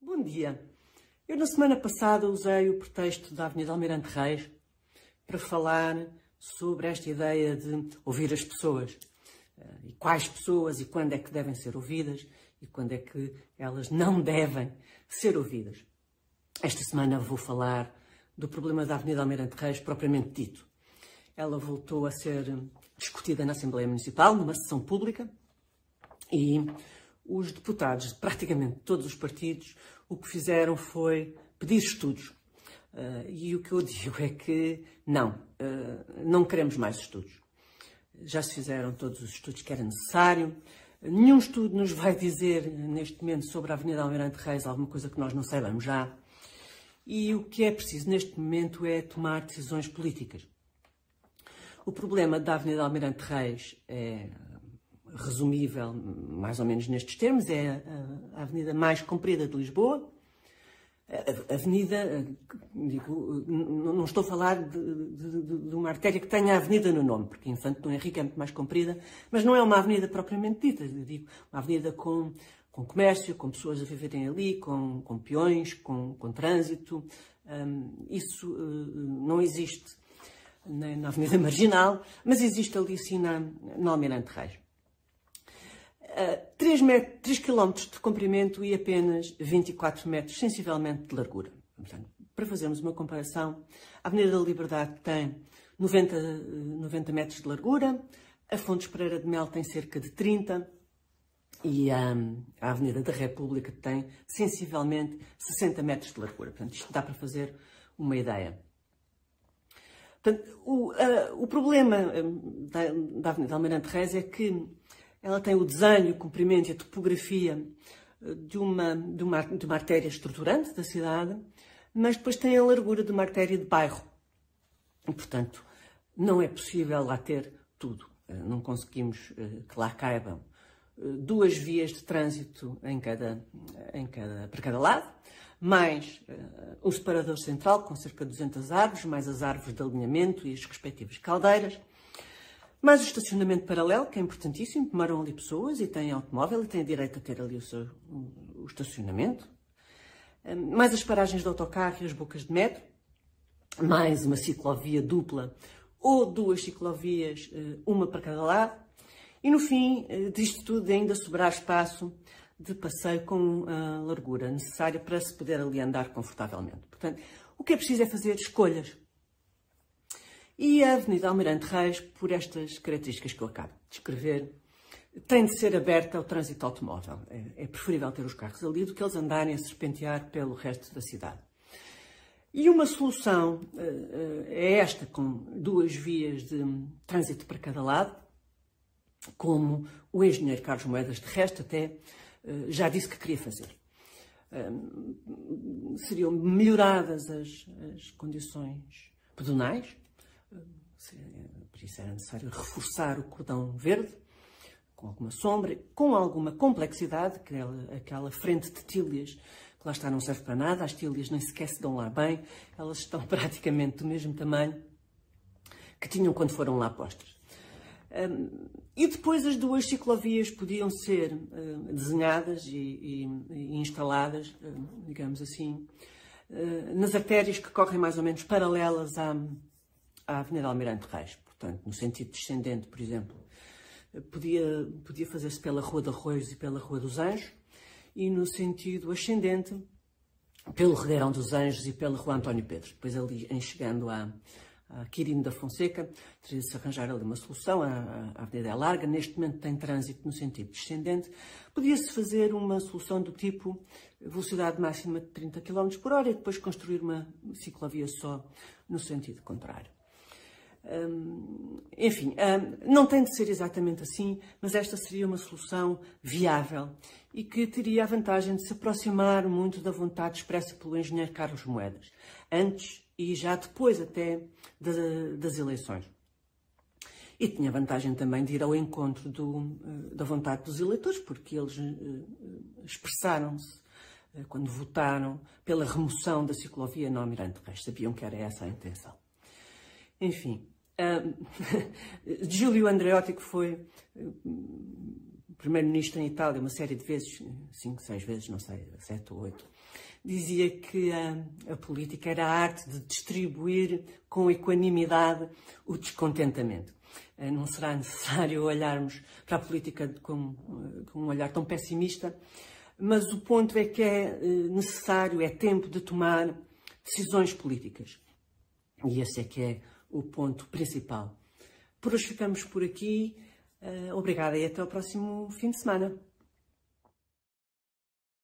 Bom dia. Eu na semana passada usei o pretexto da Avenida Almirante Reis para falar sobre esta ideia de ouvir as pessoas. Eh, e quais pessoas e quando é que devem ser ouvidas e quando é que elas não devem ser ouvidas. Esta semana vou falar do problema da Avenida Almirante Reis propriamente dito. Ela voltou a ser discutida na Assembleia Municipal, numa sessão pública, e os deputados de praticamente todos os partidos o que fizeram foi pedir estudos. Uh, e o que eu digo é que não, uh, não queremos mais estudos. Já se fizeram todos os estudos que era necessário. Nenhum estudo nos vai dizer, neste momento, sobre a Avenida Almirante Reis alguma coisa que nós não saibamos já. E o que é preciso neste momento é tomar decisões políticas. O problema da Avenida Almirante Reis é resumível mais ou menos nestes termos, é a, avenida mais comprida de Lisboa. A avenida, digo, não estou a falar de, de, de, uma artéria que tenha a avenida no nome, porque Infante Dom Henrique é muito mais comprida, mas não é uma avenida propriamente dita, digo, uma avenida com, com comércio, com pessoas a viverem ali, com, com peões, com, com trânsito. Um, isso uh, não existe na, na, Avenida Marginal, mas existe ali sim na, na Almirante Reis. 3, metros, 3 km de comprimento e apenas 24 metros, sensivelmente de largura. Portanto, para fazermos uma comparação, a Avenida da Liberdade tem 90, 90 metros de largura, a Fontes Pereira de Mel tem cerca de 30 e a, Avenida da República tem sensivelmente 60 metros de largura. Portanto, isto dá para fazer uma ideia. Portanto, o, uh, o problema da, da Avenida Almirante Reis é que ela tem o desenho, o comprimento e a topografia eh, de uma, de, uma, de uma artéria estruturante da cidade, mas depois tem a largura de uma artéria de bairro. E, portanto, não é possível lá ter tudo. Eh, não conseguimos eh, que lá caibam duas vias de trânsito em cada, em cada, para cada lado, mais um separador central com cerca de 200 árvores, mais as árvores de alinhamento e as respectivas caldeiras, mais o estacionamento paralelo, que é importantíssimo, moram ali pessoas e têm automóvel e têm direito a ter ali o seu o estacionamento. Hum, mais as paragens de autocarro e as bocas de metro. Mais uma ciclovia dupla ou duas ciclovias, eh, uma para cada lado. E no fim eh, disto tudo ainda sobrar espaço de passeio com a largura necessária para se poder ali andar confortavelmente. Portanto, o que é preciso é fazer escolhas. E a Avenida Almirante Reis, por estas características que eu acabo de descrever, tem de ser aberta ao trânsito automóvel. É, é preferível ter os carros ali do que eles andarem a serpentear pelo resto da cidade. E uma solução uh, é esta, com duas vias de trânsito para cada lado, como o engenheiro Carlos Moedas, de resto, até uh, já disse que queria fazer. Seriam melhoradas as, as condições pedonais, por isso era necessário reforçar o cordão verde, com alguma sombra, com alguma complexidade, aquela, aquela frente de tílias que lá está não serve para nada, as tílias nem sequer se dão lá bem, elas estão praticamente do mesmo tamanho que tinham quando foram lá postas. Um, e depois as duas ciclovias podiam ser uh, desenhadas e, e, e instaladas, uh, digamos assim, uh, nas artérias que correm mais ou menos paralelas à, à Avenida Almirante Reis. Portanto, no sentido descendente, por exemplo, podia, podia fazer-se pela Rua de Arroios e pela Rua dos Anjos, e no sentido ascendente, pelo Regueirão dos Anjos e pela Rua António Pedro. Depois ali, em chegando à, a Quirino da Fonseca, teria de se arranjar ali uma solução, a, a avenida é larga, neste momento tem trânsito no sentido descendente, podia-se fazer uma solução do tipo velocidade máxima de 30 km por hora e depois construir uma ciclovia só no sentido contrário enfim, não tem de ser exatamente assim, mas esta seria uma solução viável e que teria a vantagem de se aproximar muito da vontade expressa pelo engenheiro Carlos Moedas, antes e já depois até das eleições. E tinha a vantagem também de ir ao encontro do, eh, da vontade dos eleitores, porque eles eh, expressaram-se eh, quando votaram pela remoção da ciclovia no Almirante Reis. Sabiam que era essa a intenção. Enfim, uh, Júlio Andreotti, que foi primeiro-ministro em Itália, uma série de vezes, cinco, seis vezes, não sei, sete ou oito, dizia que a, a, política era a arte de distribuir com equanimidade o descontentamento. Não será necessário olharmos para a política com, com um olhar tão pessimista, mas o ponto é que é necessário, é tempo de tomar decisões políticas. E esse é que é o ponto principal. Por hoje ficamos por aqui. Eh, obrigada e até o próximo fim de semana.